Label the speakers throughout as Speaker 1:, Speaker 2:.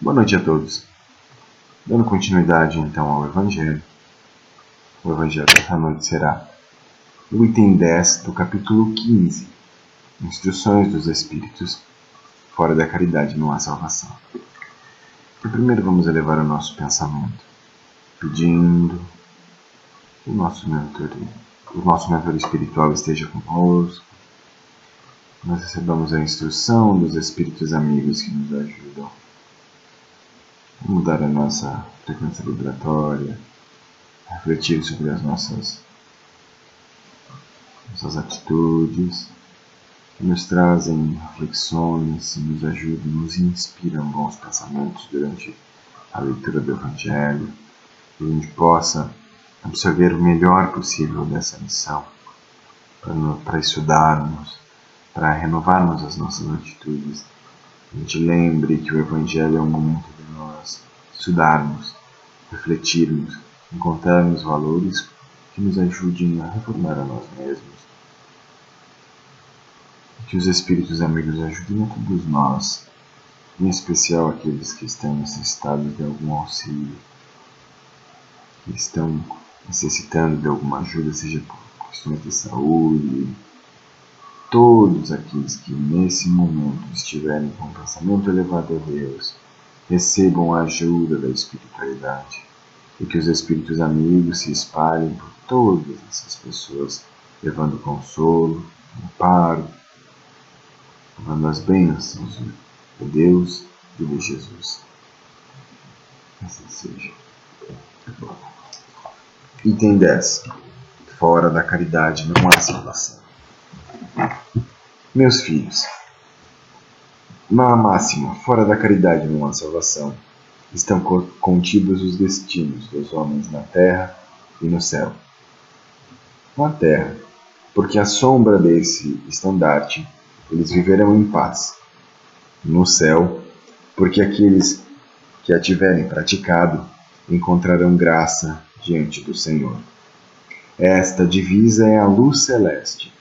Speaker 1: Boa noite a todos. Dando continuidade então ao Evangelho, o Evangelho desta noite será o item 10 do capítulo 15, Instruções dos Espíritos, fora da caridade não há salvação. E primeiro vamos elevar o nosso pensamento, pedindo o nosso mentor, o nosso mentor espiritual esteja conosco, nós recebamos a instrução dos Espíritos amigos que nos ajudam mudar a nossa frequência vibratória, refletir sobre as nossas, nossas atitudes, que nos trazem reflexões, nos ajudam, nos inspiram bons pensamentos durante a leitura do Evangelho, que a gente possa absorver o melhor possível dessa lição, para estudarmos, para renovarmos as nossas atitudes. A gente lembre que o Evangelho é um momento de nós estudarmos, refletirmos, encontrarmos valores que nos ajudem a reformar a nós mesmos. Que os Espíritos amigos ajudem a todos nós, em especial aqueles que estão necessitados de algum auxílio, que estão necessitando de alguma ajuda, seja por questões de saúde, todos aqueles que nesse momento estiverem com o pensamento elevado a Deus, recebam a ajuda da espiritualidade e que os espíritos amigos se espalhem por todas essas pessoas, levando consolo, amparo, levando as bênçãos de Deus e de Jesus. Assim seja. Item 10. Fora da caridade não há salvação. Meus filhos, na máxima, fora da caridade não há salvação, estão contidos os destinos dos homens na terra e no céu. Na terra, porque à sombra desse estandarte eles viverão em paz. No céu, porque aqueles que a tiverem praticado encontrarão graça diante do Senhor. Esta divisa é a luz celeste,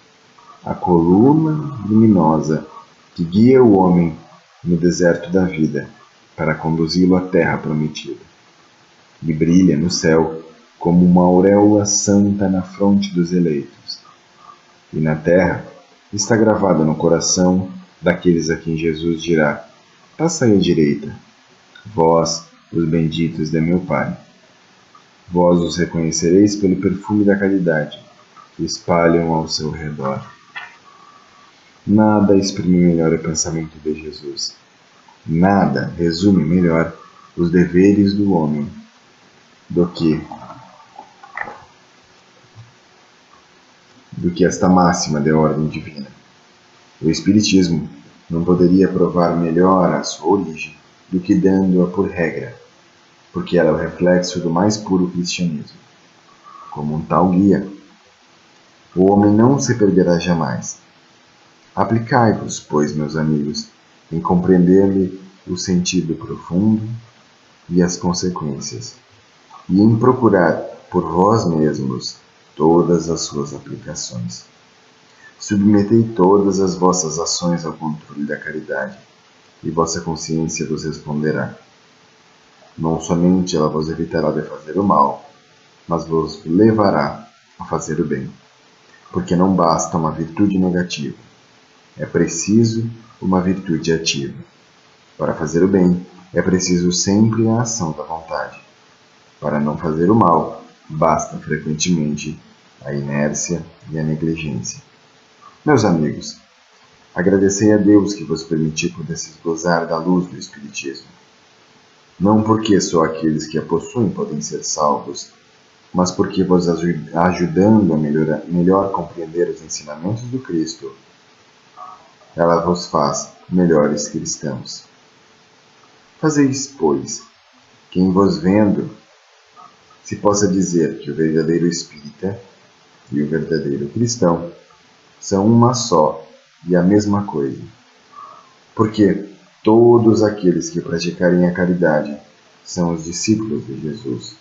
Speaker 1: a coluna luminosa que guia o homem no deserto da vida para conduzi-lo à terra prometida. E brilha no céu como uma auréola santa na fronte dos eleitos. E na terra está gravada no coração daqueles a quem Jesus dirá: Passai à direita, vós, os benditos de meu Pai. Vós os reconhecereis pelo perfume da caridade que espalham ao seu redor. Nada exprime melhor o pensamento de Jesus. Nada resume melhor os deveres do homem do que do que esta máxima de ordem divina. O Espiritismo não poderia provar melhor a sua origem do que dando-a por regra, porque ela é o reflexo do mais puro cristianismo. Como um tal guia, o homem não se perderá jamais, Aplicai-vos, pois, meus amigos, em compreender-lhe o sentido profundo e as consequências, e em procurar por vós mesmos todas as suas aplicações. Submetei todas as vossas ações ao controle da caridade, e vossa consciência vos responderá. Não somente ela vos evitará de fazer o mal, mas vos levará a fazer o bem, porque não basta uma virtude negativa é preciso uma virtude ativa. Para fazer o bem, é preciso sempre a ação da vontade. Para não fazer o mal, basta frequentemente a inércia e a negligência. Meus amigos, agradecei a Deus que vos permitiu pudesses gozar da luz do Espiritismo. Não porque só aqueles que a possuem podem ser salvos, mas porque vos ajudando a melhor, melhor compreender os ensinamentos do Cristo, ela vos faz melhores cristãos. Fazeis, pois, quem vos vendo se possa dizer que o verdadeiro espírita e o verdadeiro cristão são uma só e a mesma coisa. Porque todos aqueles que praticarem a caridade são os discípulos de Jesus,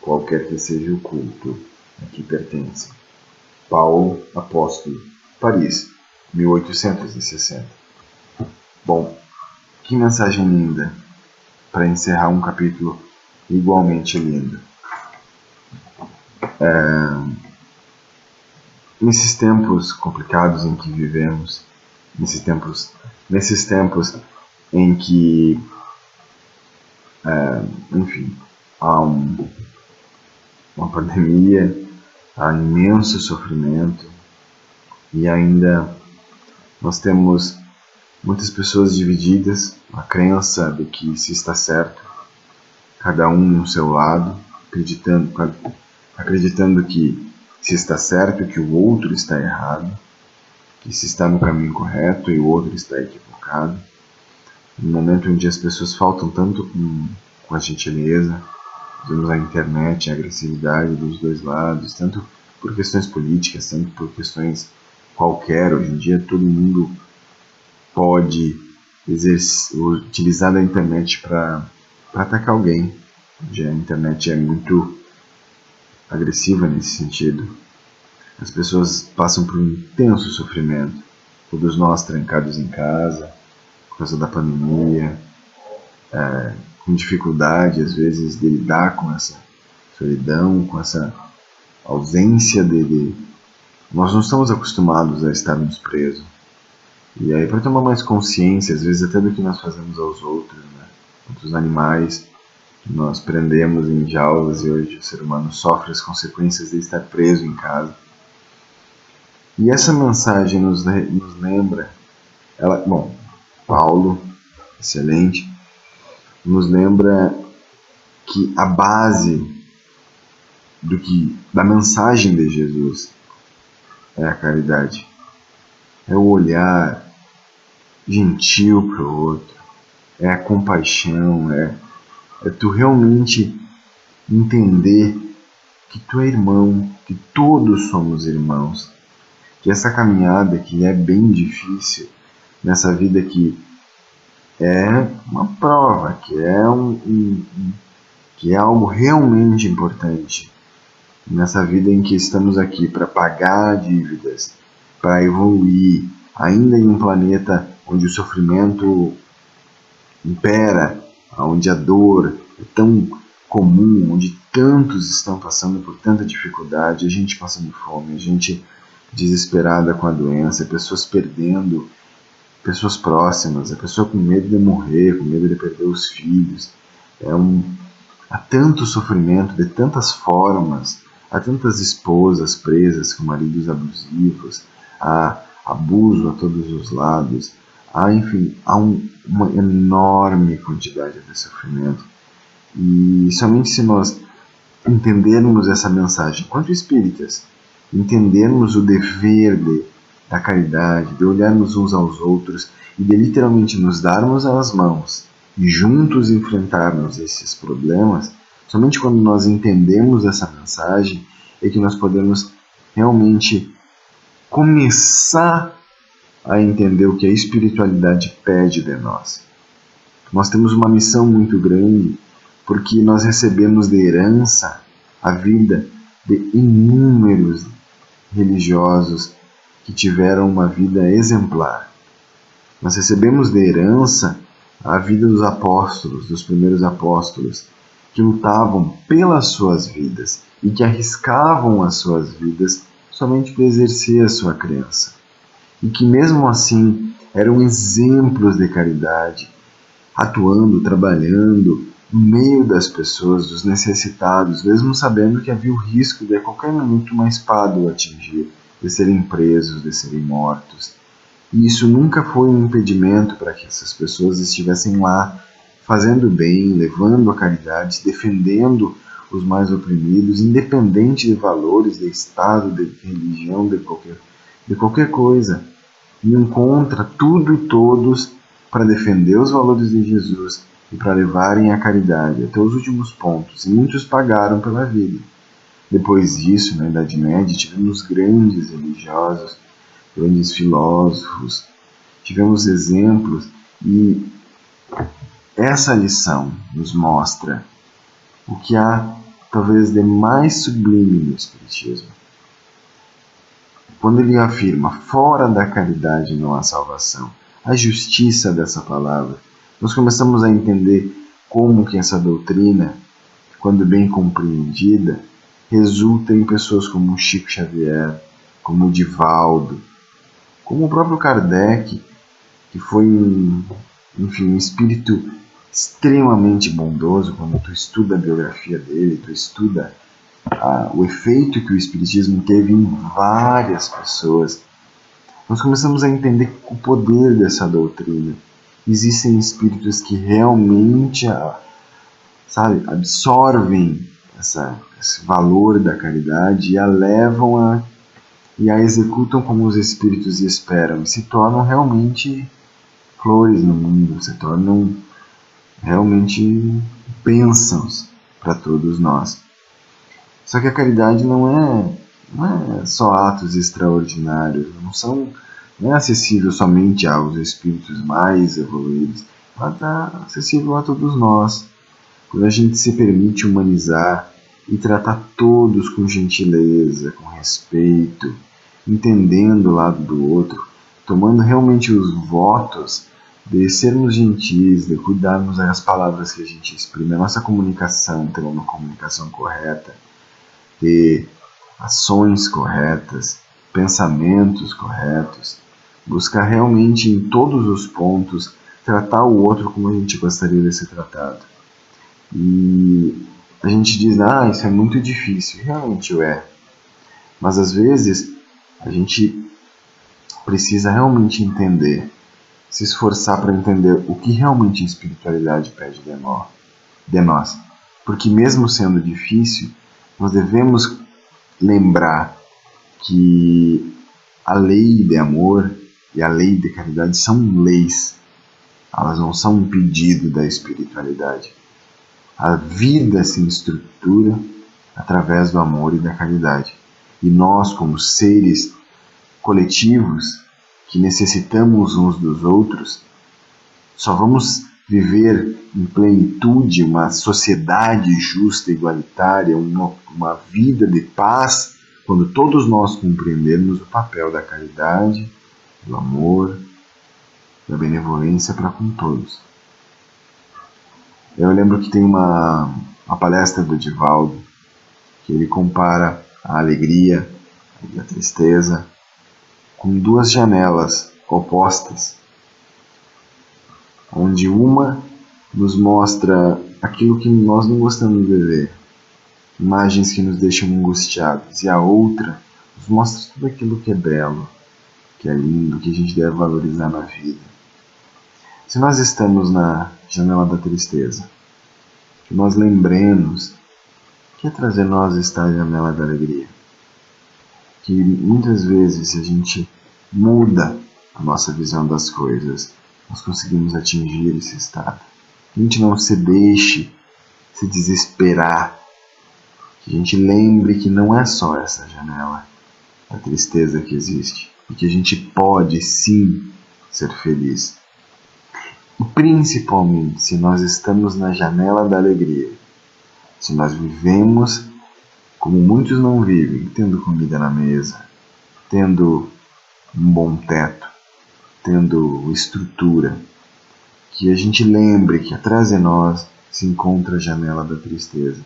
Speaker 1: qualquer que seja o culto a que pertencem. Paulo, apóstolo, Paris, 1860. Bom, que mensagem linda para encerrar um capítulo igualmente lindo. É, nesses tempos complicados em que vivemos, nesses tempos, nesses tempos em que, é, enfim, há um, uma pandemia, há imenso sofrimento e ainda nós temos muitas pessoas divididas, a crença de que se está certo, cada um no seu lado, acreditando, acreditando que se está certo, que o outro está errado, que se está no caminho correto e o outro está equivocado. No momento onde as pessoas faltam tanto com, com a gentileza, vemos a internet, a agressividade dos dois lados, tanto por questões políticas, tanto por questões qualquer. Hoje em dia todo mundo pode exercer, utilizar a internet para atacar alguém. Já a internet é muito agressiva nesse sentido. As pessoas passam por um intenso sofrimento. Todos nós trancados em casa, por causa da pandemia, é, com dificuldade às vezes de lidar com essa solidão, com essa ausência de, de... Nós não estamos acostumados a estarmos presos. E aí, para tomar mais consciência, às vezes até do que nós fazemos aos outros, né? outros animais, nós prendemos em jaulas e hoje o ser humano sofre as consequências de estar preso em casa. E essa mensagem nos, nos lembra, ela, bom, Paulo, excelente, nos lembra que a base do que da mensagem de Jesus é a caridade. É o olhar gentil para o outro, é a compaixão, é é tu realmente entender que tu é irmão, que todos somos irmãos, que essa caminhada que é bem difícil, nessa vida que é uma prova, que é um, um, que é algo realmente importante nessa vida em que estamos aqui para pagar dívidas, para evoluir, ainda em um planeta onde o sofrimento impera, onde a dor é tão comum, onde tantos estão passando por tanta dificuldade, a gente passando fome, a gente desesperada com a doença, pessoas perdendo pessoas próximas, a pessoa com medo de morrer, com medo de perder os filhos. É um, há tanto sofrimento de tantas formas, há tantas esposas presas com maridos abusivos, há abuso a todos os lados, há, enfim, há um, uma enorme quantidade de sofrimento. E somente se nós entendermos essa mensagem, quanto espíritas, entendermos o dever de, da caridade, de olharmos uns aos outros e de literalmente nos darmos as mãos e juntos enfrentarmos esses problemas, somente quando nós entendemos essa mensagem é que nós podemos realmente começar a entender o que a espiritualidade pede de nós. Nós temos uma missão muito grande porque nós recebemos de herança a vida de inúmeros religiosos que tiveram uma vida exemplar. Nós recebemos de herança a vida dos apóstolos, dos primeiros apóstolos, que lutavam pelas suas vidas e que arriscavam as suas vidas somente para exercer a sua crença e que mesmo assim eram exemplos de caridade, atuando, trabalhando no meio das pessoas, dos necessitados, mesmo sabendo que havia o risco de a qualquer minuto uma espada o atingir, de serem presos, de serem mortos. E isso nunca foi um impedimento para que essas pessoas estivessem lá fazendo bem, levando a caridade, defendendo os mais oprimidos, independente de valores, de estado, de religião, de qualquer, de qualquer coisa iam contra tudo e todos para defender os valores de Jesus e para levarem a caridade até os últimos pontos, e muitos pagaram pela vida. Depois disso, na Idade Média, tivemos grandes religiosos, grandes filósofos, tivemos exemplos, e essa lição nos mostra o que há talvez de mais sublime no Espiritismo. Quando ele afirma fora da caridade não há salvação, a justiça dessa palavra, nós começamos a entender como que essa doutrina, quando bem compreendida, resulta em pessoas como Chico Xavier, como Divaldo, como o próprio Kardec, que foi um, enfim, um espírito extremamente bondoso quando tu estuda a biografia dele, tu estuda ah, o efeito que o espiritismo teve em várias pessoas, nós começamos a entender o poder dessa doutrina. Existem espíritos que realmente, ah, sabe, absorvem essa, esse valor da caridade e a levam a e a executam como os espíritos esperam e se tornam realmente flores no mundo, se tornam realmente bênçãos para todos nós. Só que a caridade não é, não é só atos extraordinários, não, são, não é acessível somente aos espíritos mais evoluídos, ela está acessível a todos nós. Quando a gente se permite humanizar e tratar todos com gentileza, com respeito, entendendo o lado do outro, tomando realmente os votos de sermos gentis, de cuidarmos das palavras que a gente exprime, a nossa comunicação, ter uma comunicação correta, ter ações corretas, pensamentos corretos, buscar realmente em todos os pontos tratar o outro como a gente gostaria de ser tratado. E a gente diz, ah, isso é muito difícil. Realmente é. Mas às vezes a gente precisa realmente entender, se esforçar para entender o que realmente a espiritualidade pede de nós. Porque mesmo sendo difícil, nós devemos lembrar que a lei de amor e a lei de caridade são leis. Elas não são um pedido da espiritualidade. A vida se estrutura através do amor e da caridade. E nós, como seres coletivos que necessitamos uns dos outros, só vamos viver em plenitude uma sociedade justa, igualitária, uma, uma vida de paz, quando todos nós compreendermos o papel da caridade, do amor, da benevolência para com todos. Eu lembro que tem uma, uma palestra do Divaldo que ele compara a alegria e a tristeza com duas janelas opostas, onde uma nos mostra aquilo que nós não gostamos de ver, imagens que nos deixam angustiados, e a outra nos mostra tudo aquilo que é belo, que é lindo, que a gente deve valorizar na vida. Se nós estamos na janela da tristeza, que nós lembremos que atrás de nós está a janela da alegria. Que muitas vezes, a gente muda a nossa visão das coisas, nós conseguimos atingir esse estado. Que a gente não se deixe se desesperar. Que a gente lembre que não é só essa janela da tristeza que existe. E que a gente pode sim ser feliz. E principalmente se nós estamos na janela da alegria, se nós vivemos como muitos não vivem, tendo comida na mesa, tendo um bom teto, tendo estrutura, que a gente lembre que atrás de nós se encontra a janela da tristeza,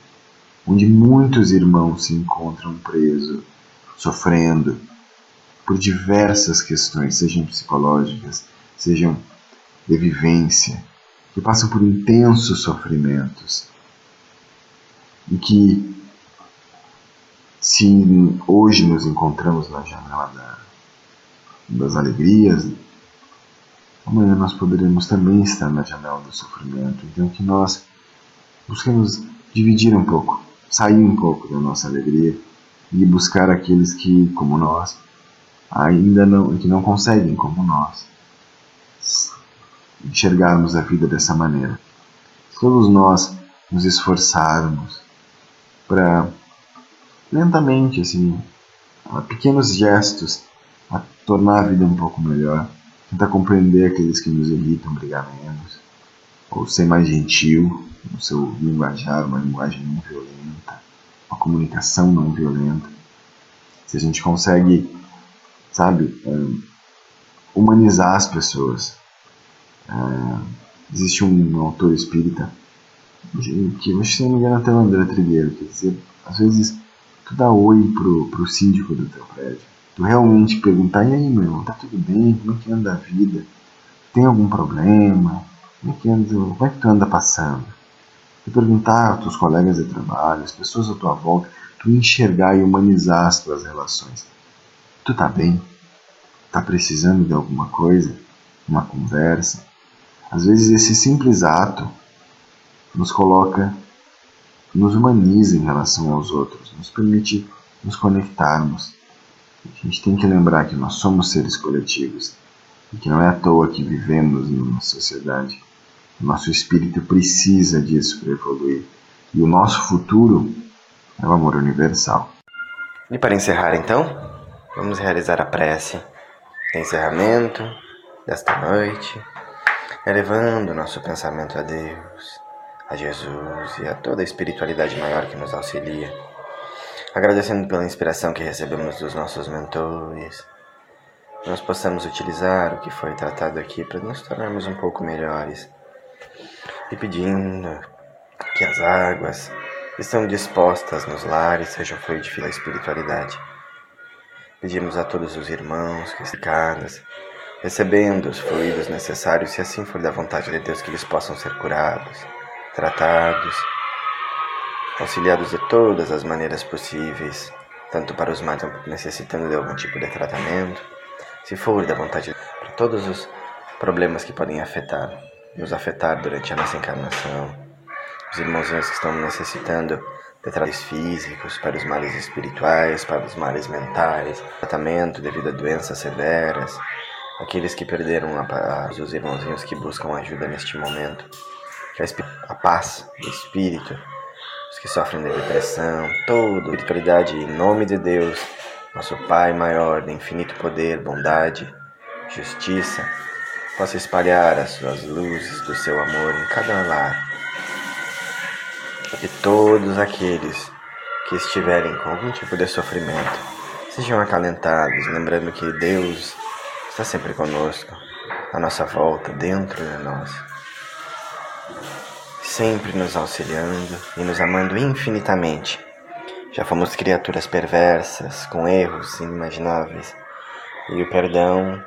Speaker 1: onde muitos irmãos se encontram presos, sofrendo por diversas questões, sejam psicológicas, sejam de vivência, que passam por intensos sofrimentos e que, se hoje nos encontramos na janela da, das alegrias, amanhã nós poderemos também estar na janela do sofrimento. Então, que nós busquemos dividir um pouco, sair um pouco da nossa alegria e buscar aqueles que, como nós, ainda não, que não conseguem, como nós, enxergarmos a vida dessa maneira. Se todos nós nos esforçarmos para lentamente, assim, pequenos gestos, a tornar a vida um pouco melhor, tentar compreender aqueles que nos irritam, brigar menos, ou ser mais gentil no seu linguajar, uma linguagem não violenta, uma comunicação não violenta. Se a gente consegue, sabe, humanizar as pessoas, Uh, existe um autor espírita que que se não me engano até o André Trigueiro, quer dizer, às vezes tu dá oi pro, pro síndico do teu prédio, tu realmente perguntar, e aí meu, tá tudo bem, como é que anda a vida? Tem algum problema? Como é que, anda, como é que tu anda passando? Tu perguntar aos teus colegas de trabalho, as pessoas à tua volta, tu enxergar e humanizar as tuas relações. Tu tá bem? Tá precisando de alguma coisa? Uma conversa? Às vezes esse simples ato nos coloca, nos humaniza em relação aos outros, nos permite nos conectarmos. A gente tem que lembrar que nós somos seres coletivos e que não é à toa que vivemos numa sociedade. O nosso espírito precisa disso para evoluir. E o nosso futuro é o amor universal.
Speaker 2: E para encerrar então, vamos realizar a prece de encerramento desta noite, elevando nosso pensamento a Deus, a Jesus e a toda a espiritualidade maior que nos auxilia, agradecendo pela inspiração que recebemos dos nossos mentores, nós possamos utilizar o que foi tratado aqui para nos tornarmos um pouco melhores. E pedindo que as águas estão dispostas nos lares sejam fluidificadas a espiritualidade. Pedimos a todos os irmãos que esticadas, recebendo os fluidos necessários, se assim for da vontade de Deus, que eles possam ser curados, tratados, auxiliados de todas as maneiras possíveis, tanto para os mais necessitando de algum tipo de tratamento, se for da vontade para todos os problemas que podem afetar, nos afetar durante a nossa encarnação os irmãozinhos que estão necessitando de tratamentos físicos, para os males espirituais, para os males mentais, tratamento devido a doenças severas, aqueles que perderam a paz, os irmãozinhos que buscam ajuda neste momento, a paz do espírito, os que sofrem de depressão, toda a espiritualidade em nome de Deus, nosso Pai maior, de infinito poder, bondade, justiça, possa espalhar as suas luzes do seu amor em cada lar. E todos aqueles que estiverem com algum tipo de sofrimento sejam acalentados, lembrando que Deus está sempre conosco, à nossa volta, dentro de nós, sempre nos auxiliando e nos amando infinitamente. Já fomos criaturas perversas, com erros inimagináveis, e o perdão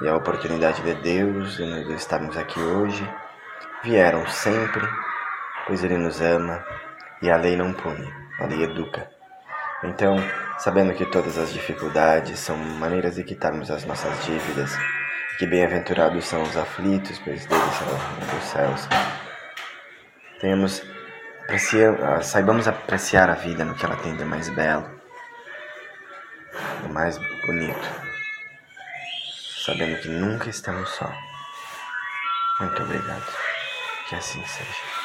Speaker 2: e a oportunidade de Deus de nós estarmos aqui hoje vieram sempre pois Ele nos ama e a lei não pune, a lei educa. Então, sabendo que todas as dificuldades são maneiras de quitarmos as nossas dívidas, que bem-aventurados são os aflitos, pois deles são o reino dos céus. Tenhamos, aprecia, saibamos apreciar a vida no que ela tem de mais belo, do mais bonito, sabendo que nunca estamos só. Muito obrigado. Que assim seja.